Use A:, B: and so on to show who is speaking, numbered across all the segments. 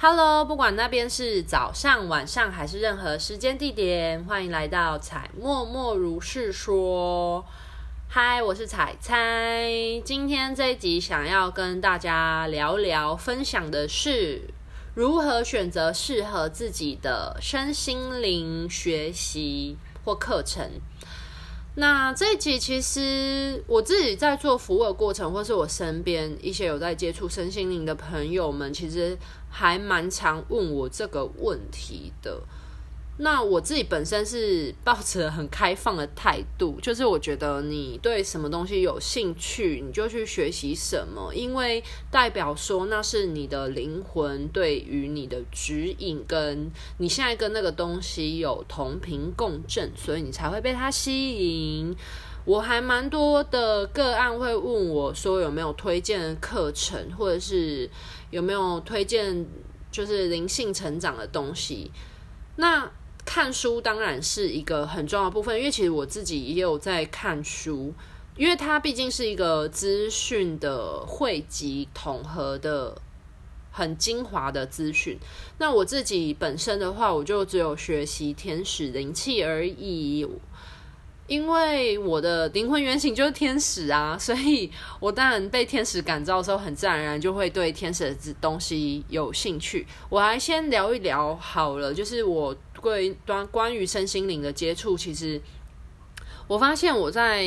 A: Hello，不管那边是早上、晚上还是任何时间地点，欢迎来到彩默默如是说。嗨，我是彩彩，今天这一集想要跟大家聊聊，分享的是如何选择适合自己的身心灵学习或课程。那这一集其实我自己在做服务的过程，或是我身边一些有在接触身心灵的朋友们，其实还蛮常问我这个问题的。那我自己本身是抱着很开放的态度，就是我觉得你对什么东西有兴趣，你就去学习什么，因为代表说那是你的灵魂对于你的指引，跟你现在跟那个东西有同频共振，所以你才会被它吸引。我还蛮多的个案会问我说有没有推荐的课程，或者是有没有推荐就是灵性成长的东西，那。看书当然是一个很重要的部分，因为其实我自己也有在看书，因为它毕竟是一个资讯的汇集、统合的很精华的资讯。那我自己本身的话，我就只有学习天使灵气而已。因为我的灵魂原型就是天使啊，所以我当然被天使感召的时候，很自然而然就会对天使的东西有兴趣。我还先聊一聊好了，就是我对关关于身心灵的接触，其实我发现我在。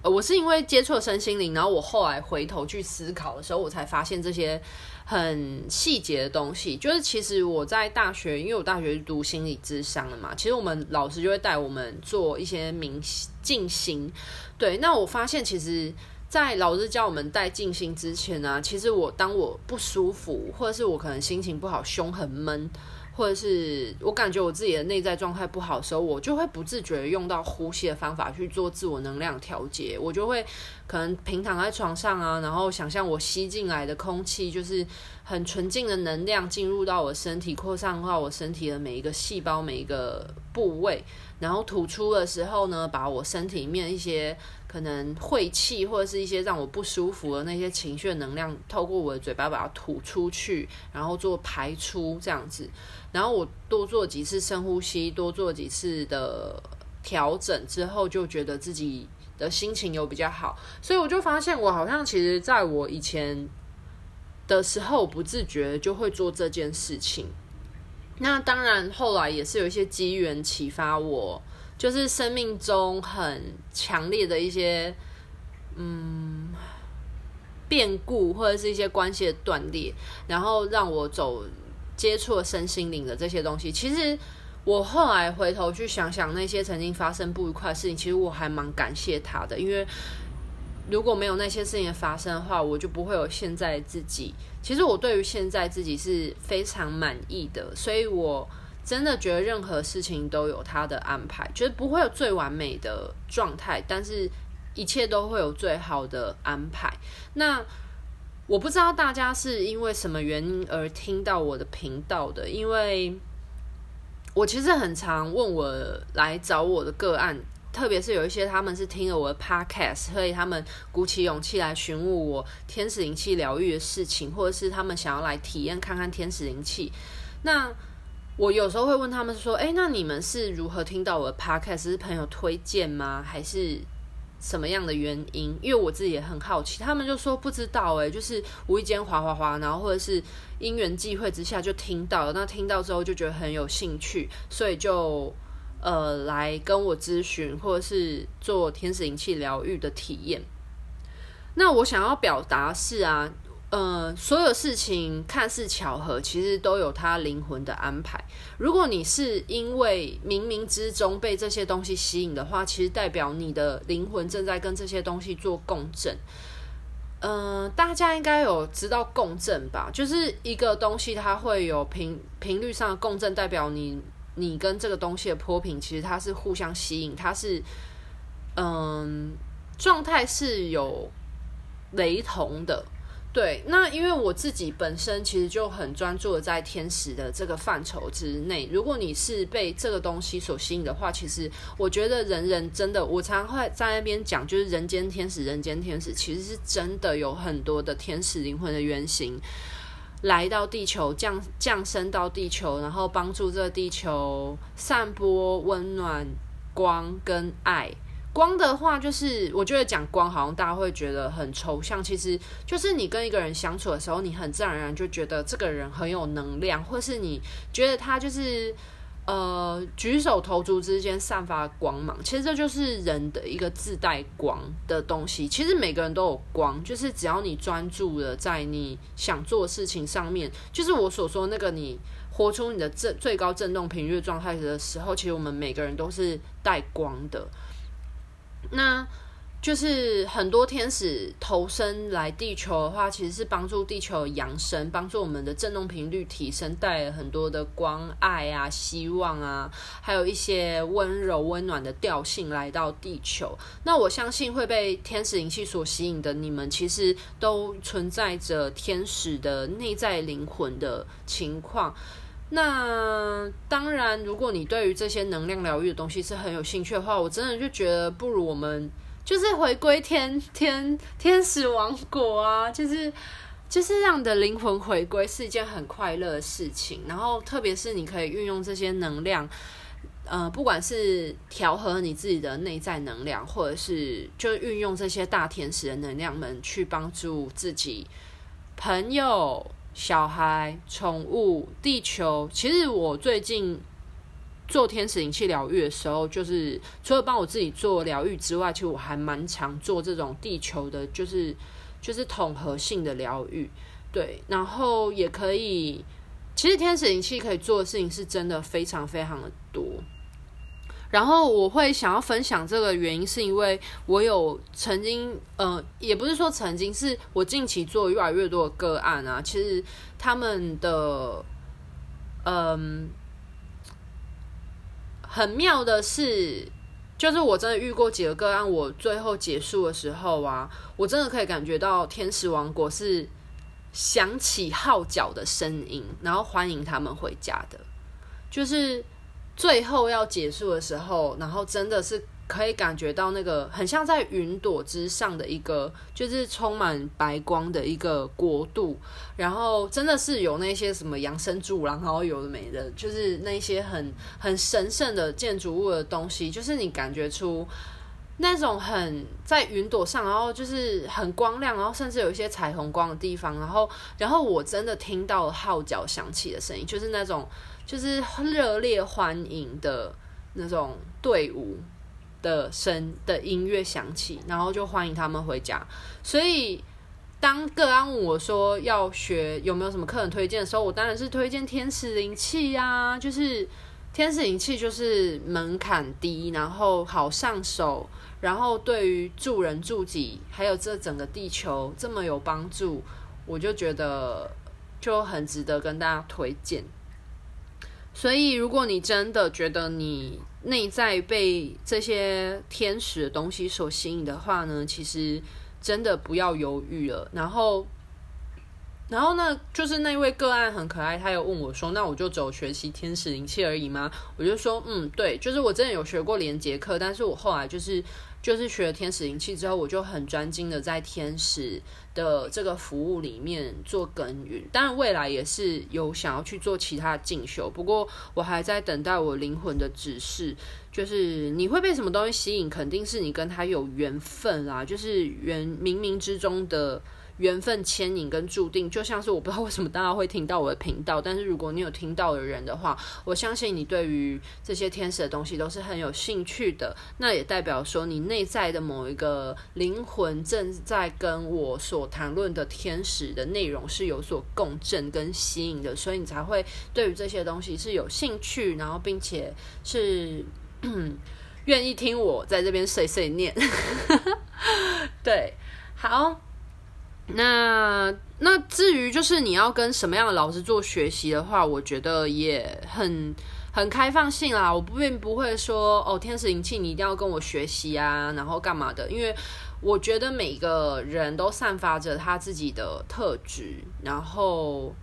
A: 呃，我是因为接触了身心灵，然后我后来回头去思考的时候，我才发现这些很细节的东西。就是其实我在大学，因为我大学是读心理咨商的嘛，其实我们老师就会带我们做一些冥静心。对，那我发现其实，在老师教我们带静心之前呢，其实我当我不舒服，或者是我可能心情不好，胸很闷。或者是我感觉我自己的内在状态不好的时候，我就会不自觉用到呼吸的方法去做自我能量调节。我就会可能平躺在床上啊，然后想象我吸进来的空气就是很纯净的能量进入到我身体，扩散到我身体的每一个细胞、每一个部位，然后吐出的时候呢，把我身体里面一些可能晦气或者是一些让我不舒服的那些情绪能量，透过我的嘴巴把它吐出去，然后做排出这样子。然后我多做几次深呼吸，多做几次的调整之后，就觉得自己的心情有比较好。所以我就发现，我好像其实在我以前的时候，不自觉就会做这件事情。那当然，后来也是有一些机缘启发我，就是生命中很强烈的一些嗯变故，或者是一些关系的断裂，然后让我走。接触了身心灵的这些东西，其实我后来回头去想想那些曾经发生不愉快的事情，其实我还蛮感谢他的，因为如果没有那些事情的发生的话，我就不会有现在自己。其实我对于现在自己是非常满意的，所以我真的觉得任何事情都有他的安排，觉得不会有最完美的状态，但是一切都会有最好的安排。那。我不知道大家是因为什么原因而听到我的频道的，因为我其实很常问我来找我的个案，特别是有一些他们是听了我的 podcast，所以他们鼓起勇气来询问我天使灵气疗愈的事情，或者是他们想要来体验看看天使灵气。那我有时候会问他们说：“哎，那你们是如何听到我的 podcast？是朋友推荐吗？还是？”什么样的原因？因为我自己也很好奇，他们就说不知道哎，就是无意间滑滑滑，然后或者是因缘际会之下就听到了，那听到之后就觉得很有兴趣，所以就呃来跟我咨询，或者是做天使灵气疗愈的体验。那我想要表达是啊。呃，所有事情看似巧合，其实都有它灵魂的安排。如果你是因为冥冥之中被这些东西吸引的话，其实代表你的灵魂正在跟这些东西做共振。呃，大家应该有知道共振吧？就是一个东西它会有频频率上的共振，代表你你跟这个东西的波频其实它是互相吸引，它是嗯状态是有雷同的。对，那因为我自己本身其实就很专注的在天使的这个范畴之内。如果你是被这个东西所吸引的话，其实我觉得人人真的，我常常会在那边讲，就是人间天使，人间天使其实是真的有很多的天使灵魂的原型。来到地球，降降生到地球，然后帮助这个地球散播温暖、光跟爱。光的话，就是我觉得讲光，好像大家会觉得很抽象。其实就是你跟一个人相处的时候，你很自然而然就觉得这个人很有能量，或是你觉得他就是。呃，举手投足之间散发光芒，其实这就是人的一个自带光的东西。其实每个人都有光，就是只要你专注的在你想做的事情上面，就是我所说那个你活出你的最最高振动频率状态的时候，其实我们每个人都是带光的。那。就是很多天使投身来地球的话，其实是帮助地球扬升，帮助我们的振动频率提升，带来很多的光、爱啊、希望啊，还有一些温柔、温暖的调性来到地球。那我相信会被天使灵气所吸引的你们，其实都存在着天使的内在灵魂的情况。那当然，如果你对于这些能量疗愈的东西是很有兴趣的话，我真的就觉得不如我们。就是回归天 天天使王国啊，就是就是让你的灵魂回归是一件很快乐的事情。然后，特别是你可以运用这些能量，呃，不管是调和你自己的内在能量，或者是就运用这些大天使的能量们去帮助自己、朋友、小孩、宠物、地球。其实我最近。做天使灵气疗愈的时候，就是除了帮我自己做疗愈之外，其实我还蛮常做这种地球的，就是就是统合性的疗愈，对，然后也可以，其实天使灵气可以做的事情是真的非常非常的多。然后我会想要分享这个原因，是因为我有曾经，呃，也不是说曾经，是我近期做越来越多的个案啊，其实他们的，嗯。很妙的是，就是我真的遇过几个个案，我最后结束的时候啊，我真的可以感觉到天使王国是响起号角的声音，然后欢迎他们回家的。就是最后要结束的时候，然后真的是。可以感觉到那个很像在云朵之上的一个，就是充满白光的一个国度，然后真的是有那些什么养生柱，然后有的没的，就是那些很很神圣的建筑物的东西，就是你感觉出那种很在云朵上，然后就是很光亮，然后甚至有一些彩虹光的地方，然后然后我真的听到号角响起的声音，就是那种就是热烈欢迎的那种队伍。的声的音乐响起，然后就欢迎他们回家。所以，当个案问我说要学有没有什么客人推荐的时候，我当然是推荐天使灵气呀。就是天使灵气就是门槛低，然后好上手，然后对于助人助己，还有这整个地球这么有帮助，我就觉得就很值得跟大家推荐。所以，如果你真的觉得你内在被这些天使的东西所吸引的话呢，其实真的不要犹豫了。然后，然后呢，就是那位个案很可爱，他又问我说：“那我就走学习天使灵气而已吗？”我就说：“嗯，对，就是我真的有学过连结课，但是我后来就是。”就是学了天使灵气之后，我就很专精的在天使的这个服务里面做耕耘。当然，未来也是有想要去做其他进修，不过我还在等待我灵魂的指示。就是你会被什么东西吸引，肯定是你跟他有缘分啦，就是缘冥冥之中的。缘分牵引跟注定，就像是我不知道为什么大家会听到我的频道，但是如果你有听到的人的话，我相信你对于这些天使的东西都是很有兴趣的。那也代表说你内在的某一个灵魂正在跟我所谈论的天使的内容是有所共振跟吸引的，所以你才会对于这些东西是有兴趣，然后并且是 愿意听我在这边碎碎念。对，好。那那至于就是你要跟什么样的老师做学习的话，我觉得也很很开放性啦。我不并不会说哦，天使灵气你一定要跟我学习啊，然后干嘛的？因为我觉得每个人都散发着他自己的特质，然后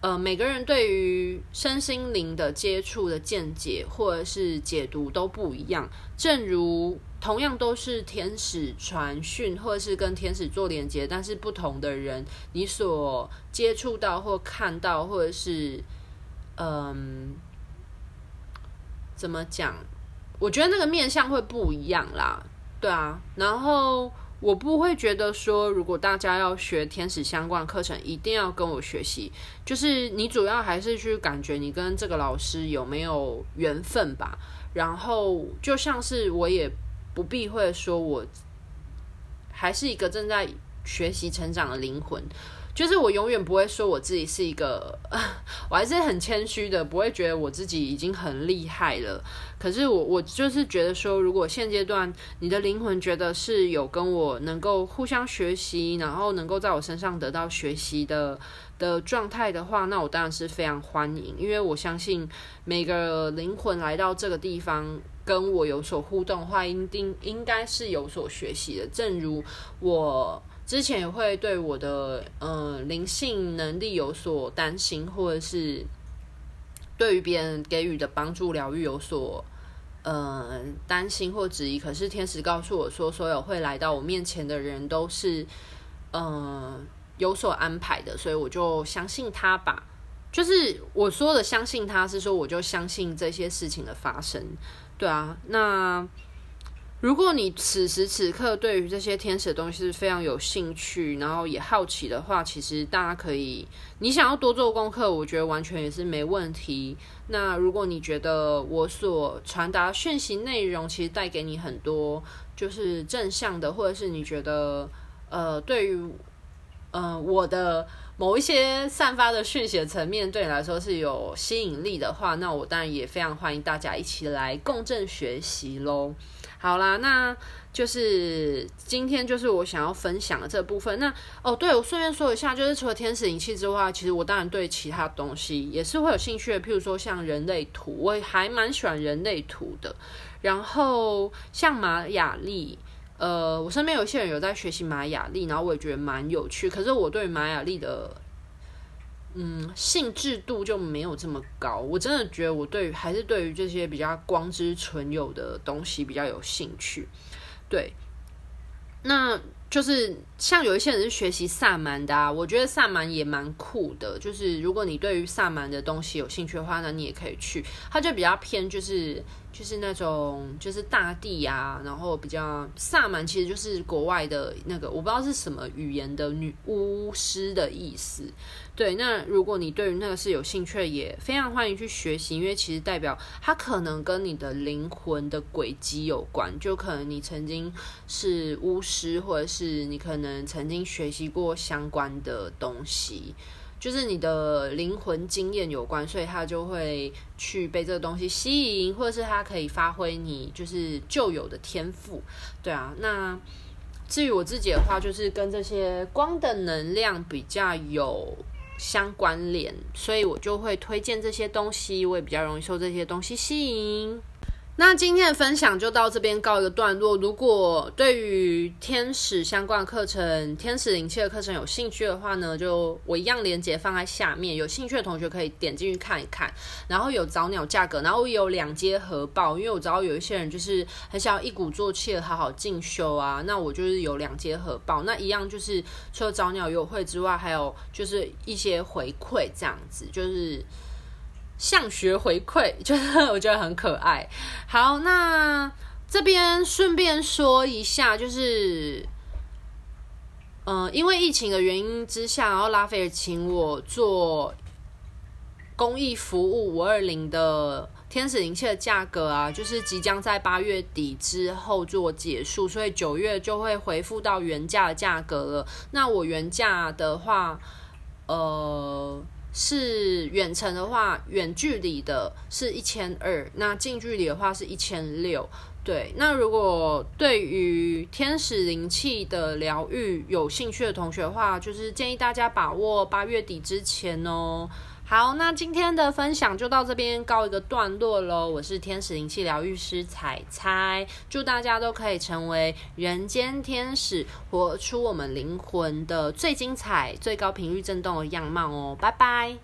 A: 呃，每个人对于身心灵的接触的见解或者是解读都不一样。正如同样都是天使传讯，或者是跟天使做连接，但是不同的人，你所接触到或看到，或者是嗯，怎么讲？我觉得那个面相会不一样啦。对啊，然后。我不会觉得说，如果大家要学天使相关课程，一定要跟我学习。就是你主要还是去感觉你跟这个老师有没有缘分吧。然后就像是我也不避讳说，我还是一个正在学习成长的灵魂。就是我永远不会说我自己是一个，我还是很谦虚的，不会觉得我自己已经很厉害了。可是我我就是觉得说，如果现阶段你的灵魂觉得是有跟我能够互相学习，然后能够在我身上得到学习的的状态的话，那我当然是非常欢迎，因为我相信每个灵魂来到这个地方跟我有所互动的话，一定应该是有所学习的。正如我。之前也会对我的呃灵性能力有所担心，或者是对于别人给予的帮助疗愈有所呃担心或质疑。可是天使告诉我说，所有会来到我面前的人都是呃有所安排的，所以我就相信他吧。就是我说的相信他是说，我就相信这些事情的发生。对啊，那。如果你此时此刻对于这些天使的东西是非常有兴趣，然后也好奇的话，其实大家可以，你想要多做功课，我觉得完全也是没问题。那如果你觉得我所传达讯息内容其实带给你很多就是正向的，或者是你觉得呃对于呃我的某一些散发的讯息的层面对你来说是有吸引力的话，那我当然也非常欢迎大家一起来共振学习喽。好啦，那就是今天就是我想要分享的这部分。那哦，对，我顺便说一下，就是除了天使灵气之外，其实我当然对其他东西也是会有兴趣的。譬如说像人类图，我还蛮喜欢人类图的。然后像玛雅历，呃，我身边有些人有在学习玛雅历，然后我也觉得蛮有趣。可是我对玛雅历的。嗯，兴致度就没有这么高。我真的觉得我对于还是对于这些比较光之存有的东西比较有兴趣。对，那就是像有一些人是学习萨满的啊，我觉得萨满也蛮酷的。就是如果你对于萨满的东西有兴趣的话，那你也可以去。它就比较偏就是就是那种就是大地啊，然后比较萨满其实就是国外的那个我不知道是什么语言的女巫师的意思。对，那如果你对于那个是有兴趣，也非常欢迎去学习，因为其实代表它可能跟你的灵魂的轨迹有关，就可能你曾经是巫师，或者是你可能嗯曾经学习过相关的东西，就是你的灵魂经验有关，所以他就会去被这个东西吸引，或者是他可以发挥你就是旧有的天赋。对啊，那至于我自己的话，就是跟这些光的能量比较有。相关联，所以我就会推荐这些东西，我也比较容易受这些东西吸引。那今天的分享就到这边告一个段落。如果对于天使相关课程、天使灵气的课程有兴趣的话呢，就我一样连接放在下面，有兴趣的同学可以点进去看一看。然后有早鸟价格，然后有两阶核报，因为我知道有一些人就是很想要一鼓作气的好好进修啊，那我就是有两阶核报，那一样就是除了早鸟优惠之外，还有就是一些回馈这样子，就是。向学回馈，就是我觉得很可爱。好，那这边顺便说一下，就是，嗯、因为疫情的原因之下，然后拉斐尔请我做公益服务五二零的天使灵气的价格啊，就是即将在八月底之后做结束，所以九月就会恢复到原价的价格了。那我原价的话，呃。是远程的话，远距离的是一千二，那近距离的话是一千六。对，那如果对于天使灵气的疗愈有兴趣的同学的话，就是建议大家把握八月底之前哦。好，那今天的分享就到这边告一个段落喽。我是天使灵气疗愈师彩彩，祝大家都可以成为人间天使，活出我们灵魂的最精彩、最高频率震动的样貌哦。拜拜。